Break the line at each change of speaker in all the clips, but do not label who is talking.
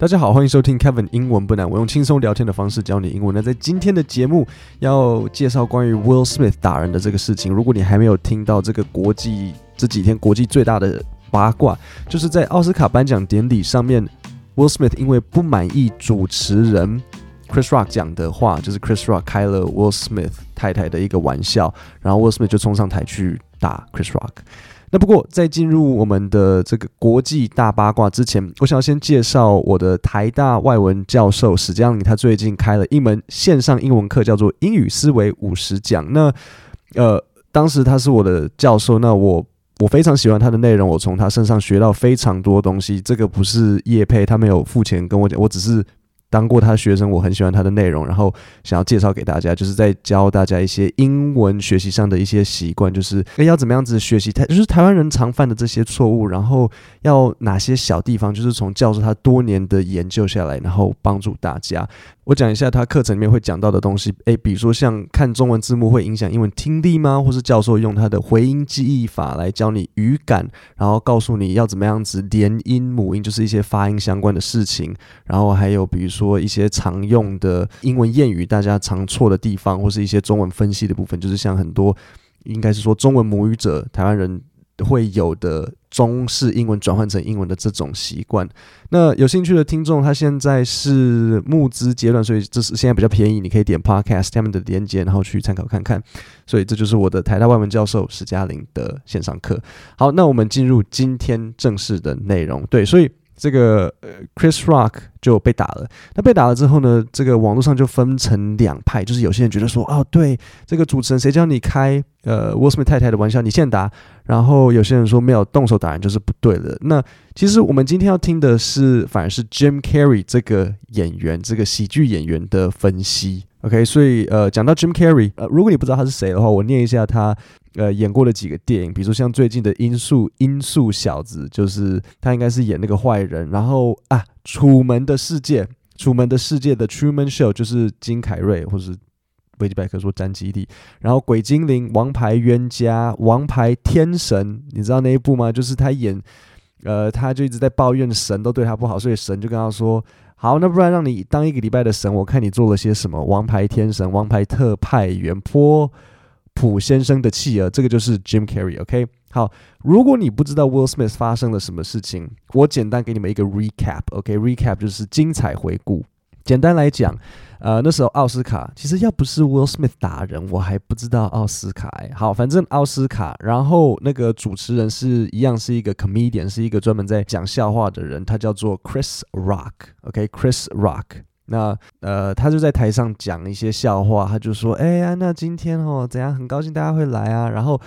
大家好，欢迎收听 Kevin 英文不难，我用轻松聊天的方式教你英文。那在今天的节目要介绍关于 Will Smith 打人的这个事情。如果你还没有听到这个国际这几天国际最大的八卦，就是在奥斯卡颁奖典礼上面，Will Smith 因为不满意主持人 Chris Rock 讲的话，就是 Chris Rock 开了 Will Smith 太太的一个玩笑，然后 Will Smith 就冲上台去打 Chris Rock。那不过，在进入我们的这个国际大八卦之前，我想要先介绍我的台大外文教授史嘉玲，他最近开了一门线上英文课，叫做《英语思维五十讲》。那呃，当时他是我的教授，那我我非常喜欢他的内容，我从他身上学到非常多东西。这个不是叶佩，他没有付钱跟我讲，我只是。当过他的学生，我很喜欢他的内容，然后想要介绍给大家，就是在教大家一些英文学习上的一些习惯，就是要怎么样子学习台，就是台湾人常犯的这些错误，然后要哪些小地方，就是从教授他多年的研究下来，然后帮助大家。我讲一下他课程里面会讲到的东西，诶，比如说像看中文字幕会影响英文听力吗？或是教授用他的回音记忆法来教你语感，然后告诉你要怎么样子连音母音，就是一些发音相关的事情。然后还有比如说一些常用的英文谚语，大家常错的地方，或是一些中文分析的部分，就是像很多应该是说中文母语者台湾人会有的。中式英文转换成英文的这种习惯，那有兴趣的听众，他现在是募资阶段，所以这是现在比较便宜，你可以点 Podcast 下面的链接，然后去参考看看。所以这就是我的台大外文教授史嘉玲的线上课。好，那我们进入今天正式的内容。对，所以。这个呃，Chris Rock 就被打了。那被打了之后呢，这个网络上就分成两派，就是有些人觉得说，哦，对，这个主持人谁叫你开呃 Will Smith 太太的玩笑，你先打。然后有些人说没有动手打人就是不对的。那其实我们今天要听的是，反而是 Jim Carrey 这个演员，这个喜剧演员的分析。OK，所以呃，讲到 Jim Carrey，呃，如果你不知道他是谁的话，我念一下他。呃，演过的几个电影，比如说像最近的《音速音速小子》，就是他应该是演那个坏人。然后啊，《楚门的世界》，《楚门的世界》的 Truman Show 就是金凯瑞，或是维基百科说詹基地。然后《鬼精灵》、《王牌冤家》、《王牌天神》，你知道那一部吗？就是他演，呃，他就一直在抱怨神都对他不好，所以神就跟他说：“好，那不然让你当一个礼拜的神，我看你做了些什么。”《王牌天神》、《王牌特派员》、波。普先生的弃儿，这个就是 Jim Carrey，OK？、好，如果你不知道 Will Smith 发生了什么事情，我简单给你们一个 recap，OK？Recap、就是精彩回顾。简单来讲，呃，那时候奥斯卡其实要不是 Will Smith 打人，我还不知道奥斯卡。好，反正奥斯卡，然后那个主持人是一样是一个 comedian，是一个专门在讲笑话的人，他叫做 Chris Rock，OK？Chris Rock。那呃，他就在台上讲一些笑话，他就说：“哎呀，那今天哦，怎样？很高兴大家会来啊。”然后，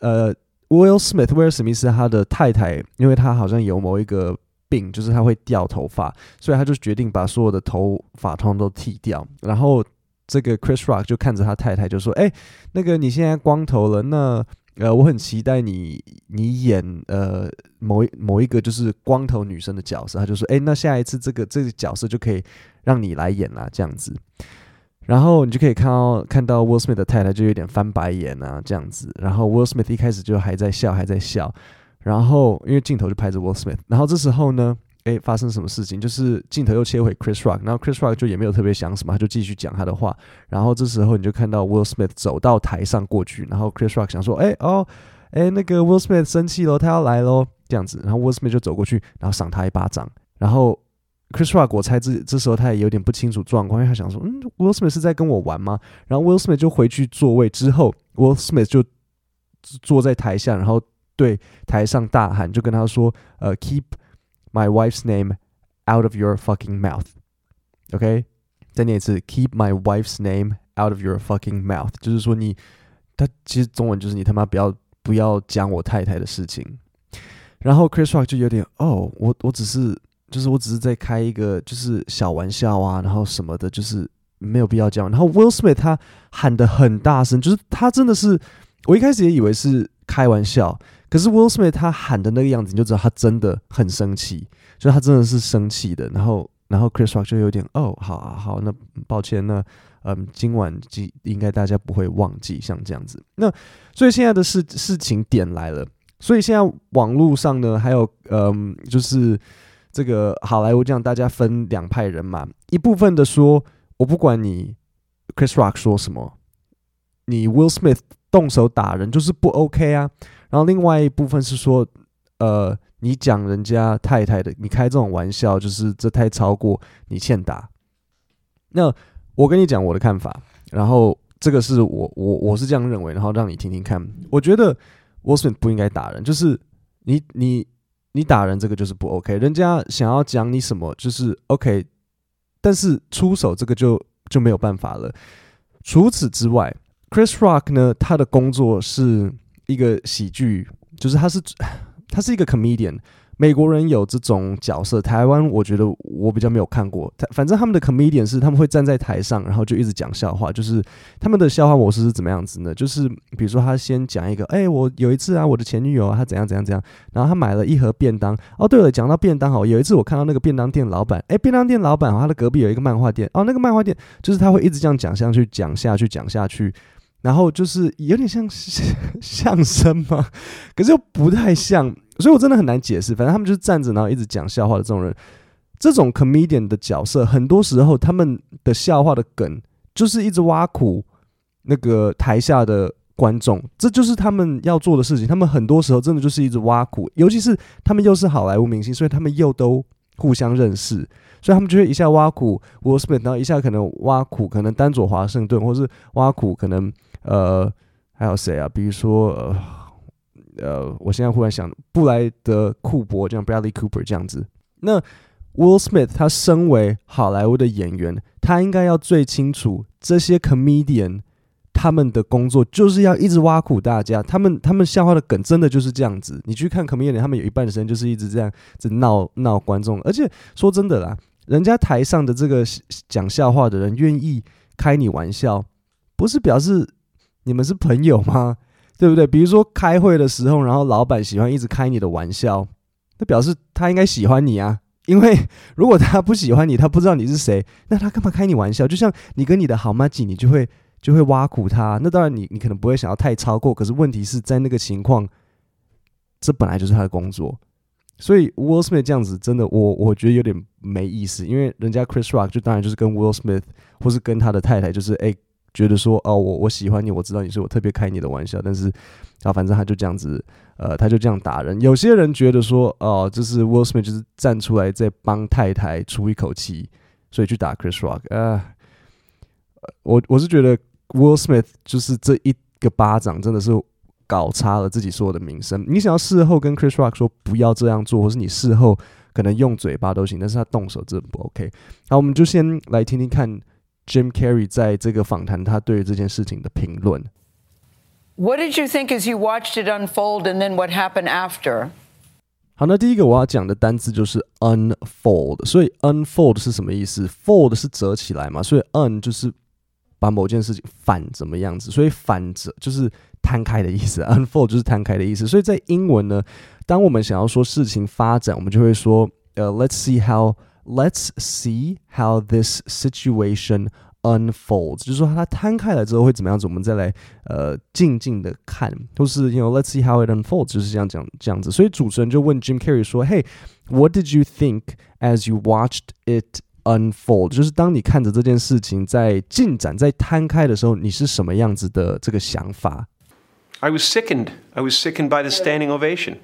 呃，Will Smith，威尔史密斯他的太太，因为他好像有某一个病，就是他会掉头发，所以他就决定把所有的头发通通都剃掉。然后，这个 Chris Rock 就看着他太太就说：“哎，那个你现在光头了，那。”呃，我很期待你，你演呃某某一个就是光头女生的角色。他就说，哎，那下一次这个这个角色就可以让你来演啦，这样子。然后你就可以看到看到 Will Smith 的太太就有点翻白眼啊，这样子。然后 Will Smith 一开始就还在笑，还在笑。然后因为镜头就拍着 Will Smith，然后这时候呢。哎，发生什么事情？就是镜头又切回 Chris Rock，然后 Chris Rock 就也没有特别想什么，他就继续讲他的话。然后这时候你就看到 Will Smith 走到台上过去，然后 Chris Rock 想说：“哎，哦，哎，那个 Will Smith 生气了，他要来喽。”这样子，然后 Will Smith 就走过去，然后赏他一巴掌。然后 Chris Rock 我猜这这时候他也有点不清楚状况，因为他想说：“嗯，Will Smith 是在跟我玩吗？”然后 Will Smith 就回去座位之后，Will Smith 就坐在台下，然后对台上大喊，就跟他说：“呃，Keep my wife's name。” Out of your fucking mouth，OK？再念一次，Keep my wife's name out of your fucking mouth，就是说你，他其实中文就是你他妈不要不要讲我太太的事情。然后 Chris Rock 就有点哦，我我只是就是我只是在开一个就是小玩笑啊，然后什么的，就是没有必要这样。然后 Will Smith 他喊得很大声，就是他真的是，我一开始也以为是开玩笑。可是 Will Smith 他喊的那个样子，你就知道他真的很生气，就他真的是生气的。然后，然后 Chris Rock 就有点哦，好啊好，那抱歉，那嗯，今晚应应该大家不会忘记像这样子。那所以现在的事事情点来了，所以现在网络上呢，还有嗯，就是这个好莱坞这样，大家分两派人嘛，一部分的说，我不管你 Chris Rock 说什么，你 Will Smith 动手打人就是不 OK 啊。然后另外一部分是说，呃，你讲人家太太的，你开这种玩笑，就是这太超过，你欠打。那我跟你讲我的看法，然后这个是我我我是这样认为，然后让你听听看。我觉得 Will Smith 不应该打人，就是你你你打人这个就是不 OK，人家想要讲你什么就是 OK，但是出手这个就就没有办法了。除此之外，Chris Rock 呢，他的工作是。一个喜剧，就是他是 他是一个 comedian。美国人有这种角色，台湾我觉得我比较没有看过。他反正他们的 comedian 是他们会站在台上，然后就一直讲笑话。就是他们的笑话模式是怎么样子呢？就是比如说他先讲一个，哎，我有一次啊，我的前女友啊，她怎样怎样怎样，然后他买了一盒便当。哦，对了，讲到便当哈，有一次我看到那个便当店老板，哎，便当店老板，他的隔壁有一个漫画店。哦，那个漫画店就是他会一直这样讲下去，讲下去，讲下去。然后就是有点像相声嘛，可是又不太像，所以我真的很难解释。反正他们就是站着，然后一直讲笑话的这种人，这种 comedian 的角色，很多时候他们的笑话的梗就是一直挖苦那个台下的观众，这就是他们要做的事情。他们很多时候真的就是一直挖苦，尤其是他们又是好莱坞明星，所以他们又都互相认识。所以他们就会一下挖苦 Will Smith，然后一下可能挖苦可能丹佐华盛顿，或是挖苦可能呃还有谁啊？比如说呃呃，我现在忽然想布莱德库珀这样 Bradley Cooper 这样子。那 Will Smith 他身为好莱坞的演员，他应该要最清楚这些 comedian。他们的工作就是要一直挖苦大家，他们他们笑话的梗真的就是这样子。你去看 comedian，他们有一半的时间就是一直这样子闹闹观众。而且说真的啦，人家台上的这个讲笑话的人愿意开你玩笑，不是表示你们是朋友吗？对不对？比如说开会的时候，然后老板喜欢一直开你的玩笑，那表示他应该喜欢你啊。因为如果他不喜欢你，他不知道你是谁，那他干嘛开你玩笑？就像你跟你的好妈吉，你就会。就会挖苦他，那当然你你可能不会想要太超过，可是问题是在那个情况，这本来就是他的工作，所以 Will Smith 这样子真的我我觉得有点没意思，因为人家 Chris Rock 就当然就是跟 Will Smith 或是跟他的太太就是哎、觉得说哦我我喜欢你，我知道你是我特别开你的玩笑，但是啊反正他就这样子呃他就这样打人，有些人觉得说哦就是 Will Smith 就是站出来在帮太太出一口气，所以去打 Chris Rock、呃，我我是觉得。Will Smith 就是这一个巴掌，真的是搞差了自己所有的名声。你想要事后跟 Chris Rock 说不要这样做，或是你事后可能用嘴巴都行，但是他动手真的不 OK。好，我们就先来听听看 Jim Carrey 在这个访谈他对于这件事情的评论。
What did you think as you watched it unfold, and then what happened after?
好，那第一个我要讲的单字就是 unfold。所以 unfold 是什么意思？fold 是折起来嘛，所以 un 就是。把某件事情反怎么样子，所以反着就是摊开的意思，unfold 就是摊开的意思。所以在英文呢，当我们想要说事情发展，我们就会说，呃，let's see how，let's see how this situation unfolds，就是说它摊开了之后会怎么样子，我们再来呃静静的看，都是 you know let's see how it unfolds，就是这样讲这样子。所以主持人就问 Jim Carrey 说，Hey，what did you think as you watched it？it？Unfold 就是当你看着这件事情在进展、在摊开的时候，你是什么样子的这个想法？
I was sickened. I was sickened by the standing ovation.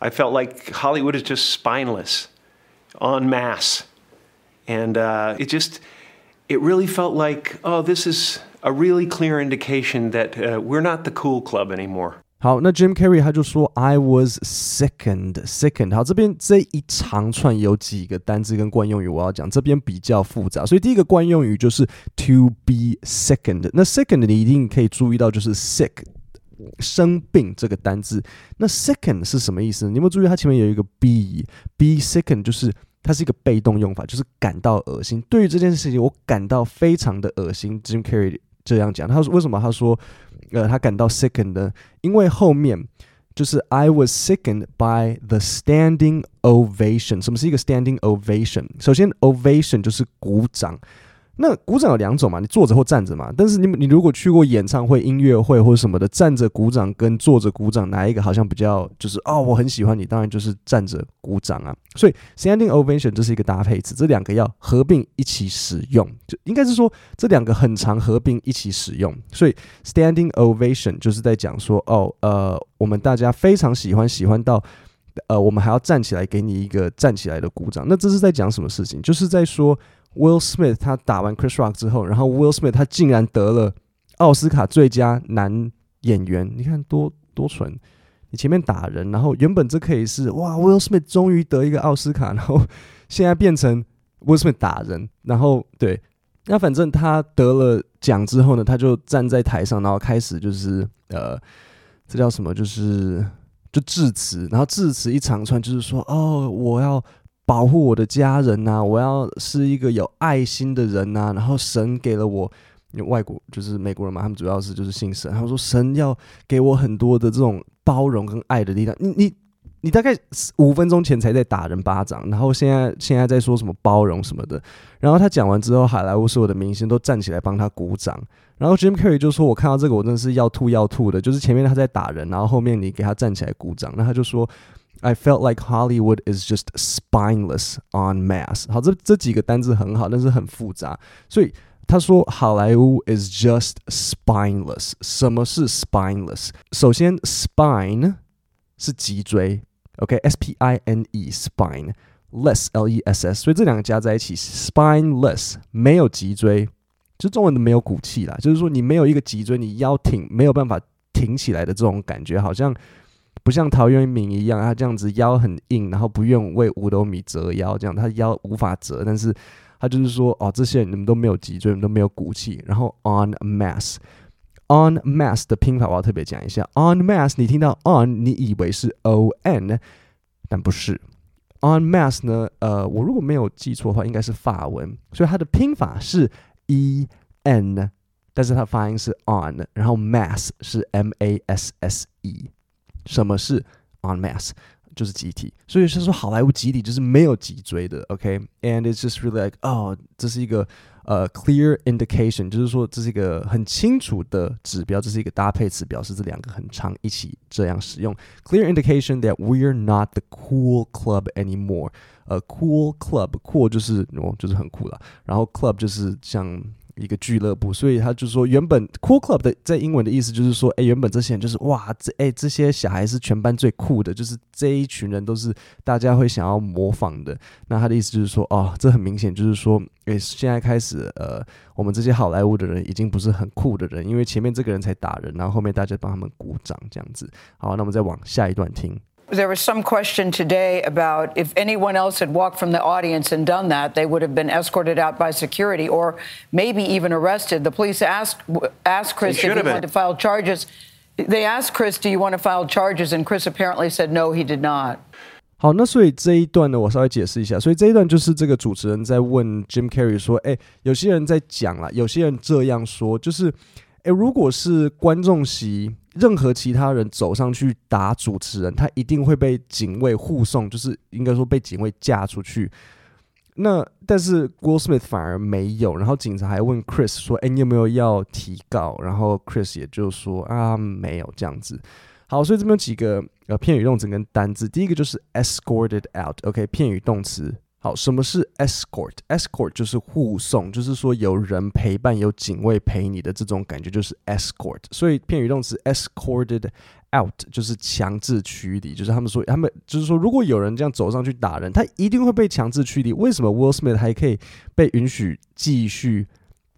I felt like Hollywood is just spineless, en masse, and uh, it just it really felt like oh, this is a really clear indication that uh, we're not the cool club anymore.
好，那 Jim Carrey 他就说 I was sickened, sickened。好，这边这一长串有几个单字跟惯用语，我要讲这边比较复杂，所以第一个惯用语就是 to be sickened。那 sickened 你一定可以注意到就是 sick 生病这个单字。那 sickened 是什么意思？你有没有注意它前面有一个 be？be sickened 就是它是一个被动用法，就是感到恶心。对于这件事情，我感到非常的恶心。Jim Carrey 这样讲，他说为什么？他说。呃，他感到 sickened，因为后面就是 I was sickened by the standing ovation。什么是一个 standing ovation？首先，ovation 就是鼓掌。那鼓掌有两种嘛，你坐着或站着嘛。但是你你如果去过演唱会、音乐会或者什么的，站着鼓掌跟坐着鼓掌哪一个好像比较就是哦，我很喜欢你，当然就是站着鼓掌啊。所以 standing ovation 这是一个搭配词，这两个要合并一起使用，就应该是说这两个很常合并一起使用。所以 standing ovation 就是在讲说哦，呃，我们大家非常喜欢，喜欢到呃，我们还要站起来给你一个站起来的鼓掌。那这是在讲什么事情？就是在说。Will Smith 他打完 Chris Rock 之后，然后 Will Smith 他竟然得了奥斯卡最佳男演员，你看多多蠢！你前面打人，然后原本这可以是哇，Will Smith 终于得一个奥斯卡，然后现在变成 Will Smith 打人，然后对，那反正他得了奖之后呢，他就站在台上，然后开始就是呃，这叫什么？就是就致辞，然后致辞一长串，就是说哦，我要。保护我的家人呐、我要是一个有爱心的人呐、然后神给了我，外国就是美国人嘛，他们主要是就是信神。他说神要给我很多的这种包容跟爱的力量。你你你大概五分钟前才在打人巴掌，然后现在现在在说什么包容什么的。然后他讲完之后，好莱坞所有的明星都站起来帮他鼓掌。然后 Jim Carrey 就说：“我看到这个，我真的是要吐要吐的。就是前面他在打人，然后后面你给他站起来鼓掌。”那他就说。I felt like Hollywood is just spineless en masse。好，这这几个单字很好，但是很复杂。所以他说好莱坞 is just spineless。什么是 spineless？首先，spine 是脊椎，OK，S P I N E，spine，less L E S S。所以这两个加在一起，spineless 没有脊椎，就中文的没有骨气啦。就是说你没有一个脊椎，你腰挺没有办法挺起来的这种感觉，好像。 不像陶渊明一样，他这样子腰很硬，然后不愿为五斗米折腰，这样他腰无法折。但是他就是说，哦，这些人你们都没有脊椎，你们都没有骨气。然后 en masse，en mass 的拼法我要特别讲一下。en mass，你听到 on，你以为是 o n，但不是。en mass 呢，呃，我如果没有记错的话，应该是法文，所以它的拼法是 e n，但是它发音是 on，然后 mass 是 m a s s e。什么是 en masse？就是集体，所以是说好莱坞集体就是没有脊椎的，OK？And、okay? it's just really like，哦，这是一个呃、uh, clear indication，就是说这是一个很清楚的指标，这是一个搭配词，表示这两个很常一起这样使用。Clear indication that we're not the cool club anymore。呃，cool club，cool 就是哦，就是很酷了，然后 club 就是像。 一个俱乐部，所以他就说，原本 cool club 的在英文的意思就是说，哎，原本这些人就是哇，这哎这些小孩是全班最酷的，就是这一群人都是大家会想要模仿的。那他的意思就是说，哦，这很明显就是说，哎，现在开始，呃，我们这些好莱坞的人已经不是很酷的人，因为前面这个人才打人，然后后面大家帮他们鼓掌这样子。好，那我们再往下一段听。
There was some question today about if anyone else had walked from the audience and done that, they would have been escorted out by security or maybe even arrested. The police asked asked Chris if he wanted to file charges. They asked Chris, "Do you want to file charges?" And Chris apparently said no, he did not.
好，那所以这一段呢，我稍微解释一下。所以这一段就是这个主持人在问 Jim Carrey 说：“哎，有些人在讲啦，有些人这样说，就是。”诶，如果是观众席， 任何其他人走上去打主持人，他一定会被警卫护送，就是应该说被警卫架出去。那但是 Will Smith 反而没有，然后警察还问 Chris 说：“诶，你有没有要提告？”然后 Chris 也就说：“啊，没有这样子。”好，所以这边有几个呃片语动词跟单字，第一个就是 escorted out，OK，、片语动词。好，什么是 escort？escort 就是护送，就是说有人陪伴，有警卫陪你的这种感觉，就是 escort。所以片语动词 escorted out 就是强制驱离，就是他们说，他们就是说，如果有人这样走上去打人，他一定会被强制驱离。为什么 Will Smith 还可以被允许继续？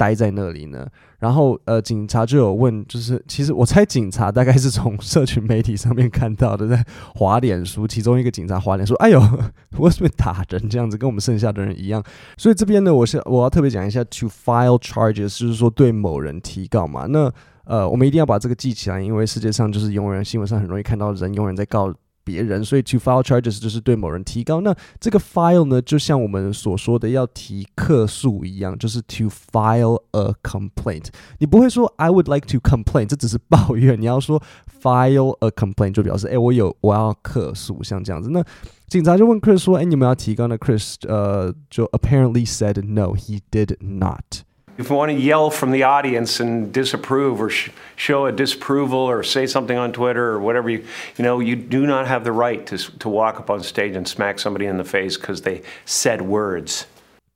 待在那里呢，然后呃，警察就有问，就是其实我猜警察大概是从社群媒体上面看到的，在滑脸书，其中一个警察滑脸说：“哎呦，为什么打人这样子，跟我们剩下的人一样。”所以这边呢，我是我要特别讲一下，to file charges 就是说对某人提告嘛。那呃，我们一定要把这个记起来，因为世界上就是永远新闻上很容易看到人永远在告。别人，所以 to file charges 就是对某人提告。那这个 file 呢，就像我们所说的要提客诉一样，就是 to file a complaint。你不会说 I would like to complain，这只是抱怨。你要说 file a complaint，就表示哎，我有我要客诉，像这样子。那警察就问 Chris 说，哎，你们要提告？那 Chris 呃就 apparently said no，he did not。
If you want to yell from the audience and disapprove or sh- show a disapproval or say something on Twitter or whatever, you, you know, you do not have the right to, to walk up on stage and smack somebody in the face because they said words.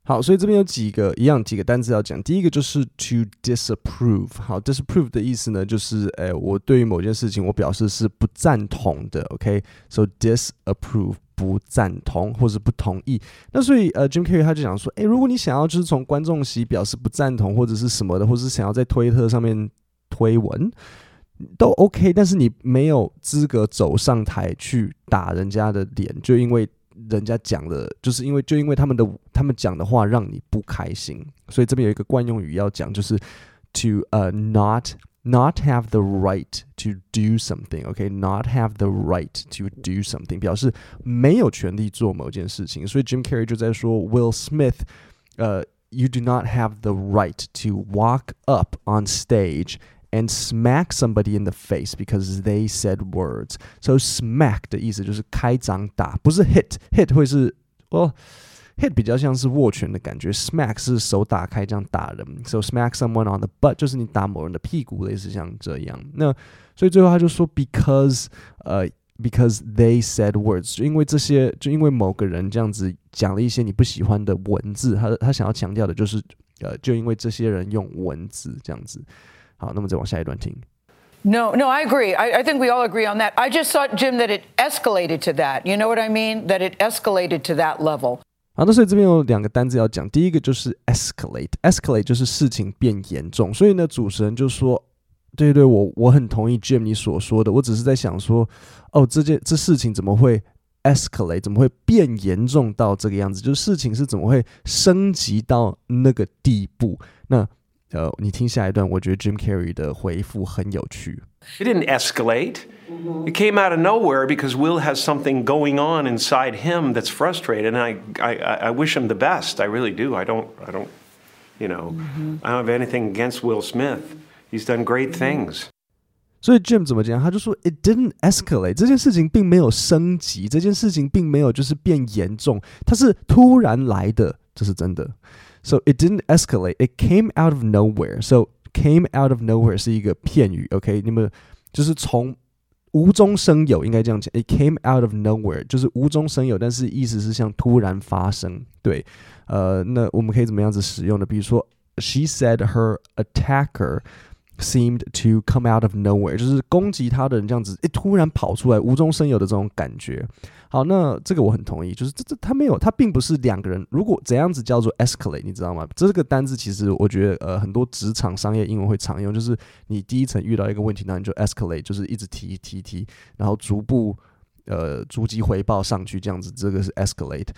好，所以这边有几个一样几个单词要讲。第一个就是 to disapprove。好，disapprove 的意思呢，就是诶，我对于某件事情我表示是不赞同的。OK，so、disapprove 不赞同或者不同意。那所以呃，Jim Carrey 他就讲说，诶，如果你想要就是从观众席表示不赞同或者是什么的，或是想要在推特上面推文都 OK，但是你没有资格走上台去打人家的脸，就因为。人家讲的，就是因为就因为他们的他们讲的话让你不开心，所以这边有一个惯用语要讲，就是 to 呃、uh, not not have the right to do something，OK，not、okay? have the right to do something，表示没有权利做某件事情。所以 Jim Carrey 就在说 Will Smith，呃、uh,，you do not have the right to walk up on stage。 And smack somebody in the face because they said words. So smack 的意思就是开掌打，不是 hit。hit 会是哦、，hit 比较像是握拳的感觉，smack 是手打开这样打人。So smack someone on the butt 就是你打某人的屁股，类似像这样。那所以最后他就说，because 呃、，because they said words，就因为这些，就因为某个人这样子讲了一些你不喜欢的文字，他他想要强调的就是，呃，就因为这些人用文字这样子。好，那么再往下一段听。
No, no, I agree. I, I, think we all agree on that. I just thought, Jim, that it escalated to that. You know what I mean? That it escalated to that level.
好，那所以这边有两个单字要讲。第一个就是 escalate，escalate escalate 就是事情变严重。所以呢，主持人就说：“对对，我我很同意 Jim 你所说的。我只是在想说，哦，这件这事情怎么会 escalate，怎么会变严重到这个样子？就是事情是怎么会升级到那个地步？那。”呃，你听下一段，我觉得 Jim Carrey 的回复很有趣。
It didn't escalate. It came out of nowhere because Will has something going on inside him that's frustrated, and I, I, I wish him the best. I really do. I don't, I don't, you know, mm-hmm. I don't have anything against Will Smith. He's done great things.
所以 Jim 怎么讲？他就说 It didn't escalate，这件事情并没有升级，这件事情并没有就是变严重，它是突然来的，这是真的。 So it didn't escalate. It came out of nowhere. So came out of nowhere 是一个片语，OK？你们就是从无中生有，应该这样讲。It came out of nowhere 就是无中生有，但是意思是像突然发生。对，呃，那我们可以怎么样子使用呢？比如说，She said her attacker seemed to come out of nowhere，就是攻击他的人这样子，诶，突然跑出来，无中生有的这种感觉。好，那这个我很同意，就是这这他没有，他并不是两个人。如果怎样子叫做 escalate，你知道吗？这个单字其实我觉得，呃，很多职场商业英文会常用，就是你第一层遇到一个问题，那你就 escalate，就是一直提提提，然后逐步呃逐级回报上去，这样子，这个是 escalate。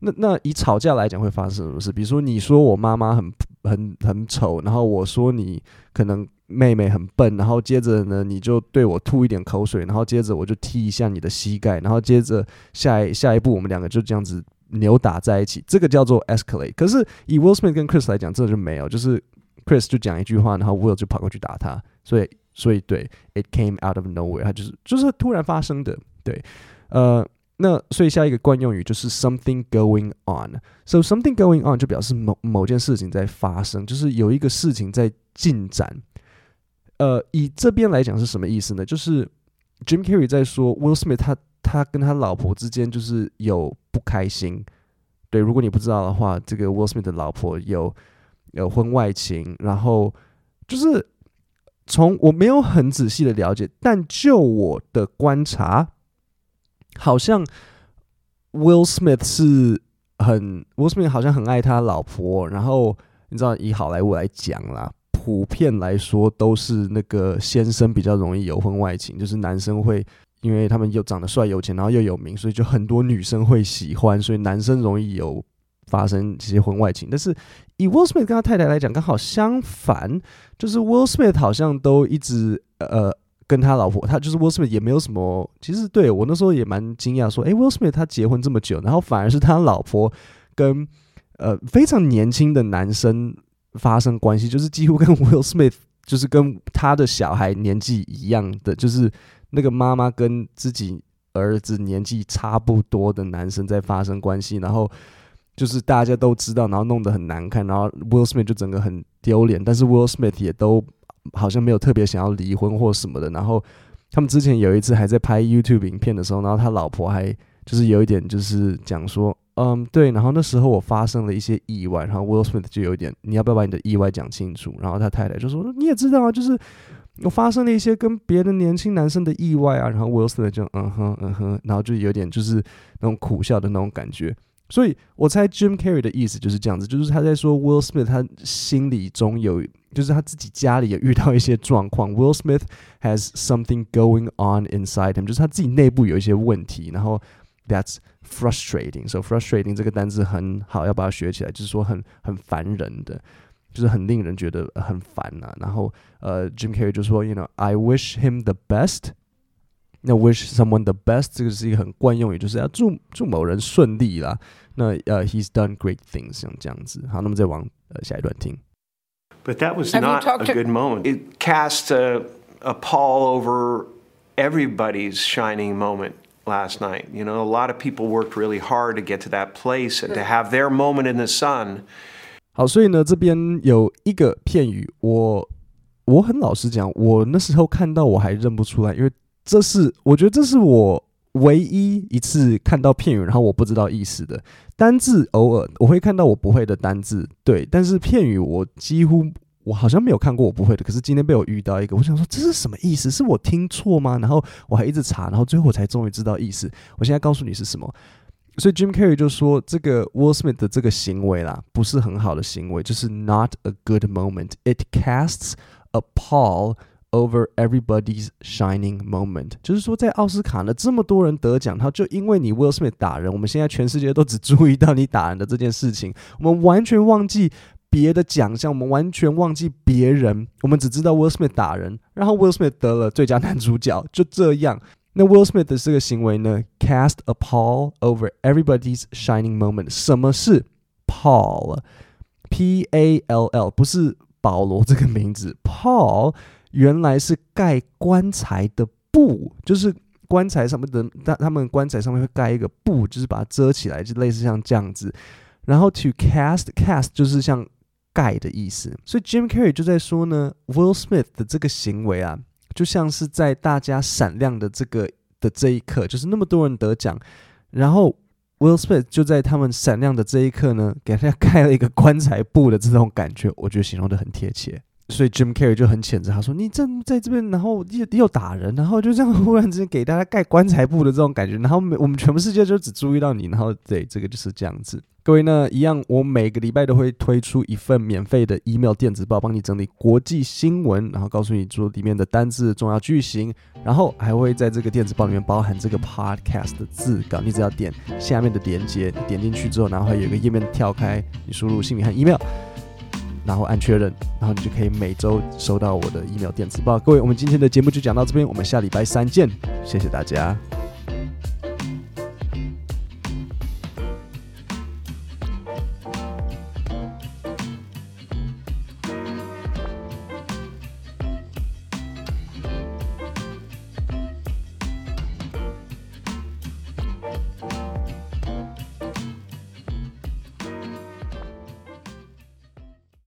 那那以吵架来讲会发生什么事？比如说你说我妈妈很很很丑，然后我说你可能妹妹很笨，然后接着呢你就对我吐一点口水，然后接着我就踢一下你的膝盖，然后接着下一下一步我们两个就这样子扭打在一起，这个叫做 escalate。可是以 Will Smith 跟 Chris 来讲，这就没有，就是 Chris 就讲一句话，然后 Will 就跑过去打他，所以所以对，it came out of nowhere，他就是就是突然发生的，对，呃。那所以下一个惯用语就是 something going on。So something going on 就表示某某件事情在发生，就是有一个事情在进展。呃，以这边来讲是什么意思呢？就是 Jim Carrey 在说 Will Smith 他他跟他老婆之间就是有不开心。对，如果你不知道的话，这个 Will Smith 的老婆有有婚外情，然后就是从我没有很仔细的了解，但就我的观察。好像 Will Smith 是很 Will Smith 好像很爱他老婆，然后你知道以好莱坞来讲啦，普遍来说都是那个先生比较容易有婚外情，就是男生会因为他们又长得帅、有钱，然后又有名，所以就很多女生会喜欢，所以男生容易有发生这些婚外情。但是以 Will Smith 跟他太太来讲，刚好相反，就是 Will Smith 好像都一直呃。跟他老婆，他就是 Will Smith 也没有什么。其实对我那时候也蛮惊讶，说，诶，Will Smith 他结婚这么久，然后反而是他老婆跟呃非常年轻的男生发生关系，就是几乎跟 Will Smith 就是跟他的小孩年纪一样的，就是那个妈妈跟自己儿子年纪差不多的男生在发生关系，然后就是大家都知道，然后弄得很难看，然后 Will Smith 就整个很丢脸，但是 Will Smith 也都好像没有特别想要离婚或什么的。然后他们之前有一次还在拍 YouTube 影片的时候，然后他老婆还就是有一点就是讲说，嗯，对，然后那时候我发生了一些意外，然后 Will Smith 就有一点，你要不要把你的意外讲清楚？然后他太太就说，你也知道啊，就是。我发生了一些跟别的年轻男生的意外啊，然后 Will Smith 就嗯哼嗯哼，然后就有点就是那种苦笑的那种感觉，所以我猜 Jim Carrey 的意思就是这样子，就是他在说 Will Smith 他心里中有，就是他自己家里也遇到一些状况，Will Smith has something going on inside him，就是他自己内部有一些问题，然后 that's frustrating，so frustrating 这个单词很好，要把它学起来，就是说很很烦人的。就是很令人觉得很烦呐、啊，然后呃，Jim Carrey 就说，you know，I wish him the best。那 wish someone the best 这个是一个很惯用语，就是要祝祝某人顺利啦。那呃，he's done great things，像这样子。好，那么再往呃下一段听。
But that was not a good moment. It cast a a pall over everybody's shining moment last night. You know, a lot of people worked really hard to get to that place and to have their moment in the sun.
好，所以呢，这边有一个片语，我我很老实讲，我那时候看到我还认不出来，因为 这是我觉得这是我唯一一次看到片语，然后我不知道意思的单字，偶尔我会看到我不会的单字，对，但是片语我几乎我好像没有看过我不会的，可是今天被我遇到一个，我想说这是什么意思？是我听错吗？然后我还一直查，然后最后我才终于知道意思。我现在告诉你是什么。所以 Jim Carrey 就说，这个 Will Smith 的这个行为啦，不是很好的行为，就是 not a good moment. It casts a pall over everybody's shining moment. 就是说，在奥斯卡呢，这么多人得奖，他就因为你 Will Smith 打人，我们现在全世界都只注意到你打人的这件事情，我们完全忘记别的奖项，我们完全忘记别人，我们只知道 Will Smith 打人，然后 Will Smith 得了最佳男主角，就这样。那 Will Smith 的这个行为呢，cast a pall over everybody's shining moment。什么是 pall？P A L L，不是保罗这个名字。pall 原来是盖棺材的布，就是棺材上面的，他他们棺材上面会盖一个布，就是把它遮起来，就类似像这样子。然后 to cast，cast 就是像盖的意思。所以 Jim Carrey 就在说呢，Will Smith 的这个行为啊。就像是在大家闪亮的这个的这一刻，就是那么多人得奖，然后 Will Smith 就在他们闪亮的这一刻呢，给大家盖了一个棺材布的这种感觉，我觉得形容的很贴切。所以 Jim Carrey 就很谴责他说：“你这在这边，然后又又打人，然后就这样忽然之间给大家盖棺材布的这种感觉，然后我们全部世界就只注意到你，然后对这个就是这样子。”各位呢，一样，我每个礼拜都会推出一份免费的 email 电子报，帮你整理国际新闻，然后告诉你说里面的单字、重要句型，然后还会在这个电子报里面包含这个 podcast 的字稿。你只要点下面的连接，点进去之后，然后会有一个页面跳开，你输入姓名和 email，然后按确认，然后你就可以每周收到我的疫苗电子报。各位，我们今天的节目就讲到这边，我们下礼拜三见，谢谢大家。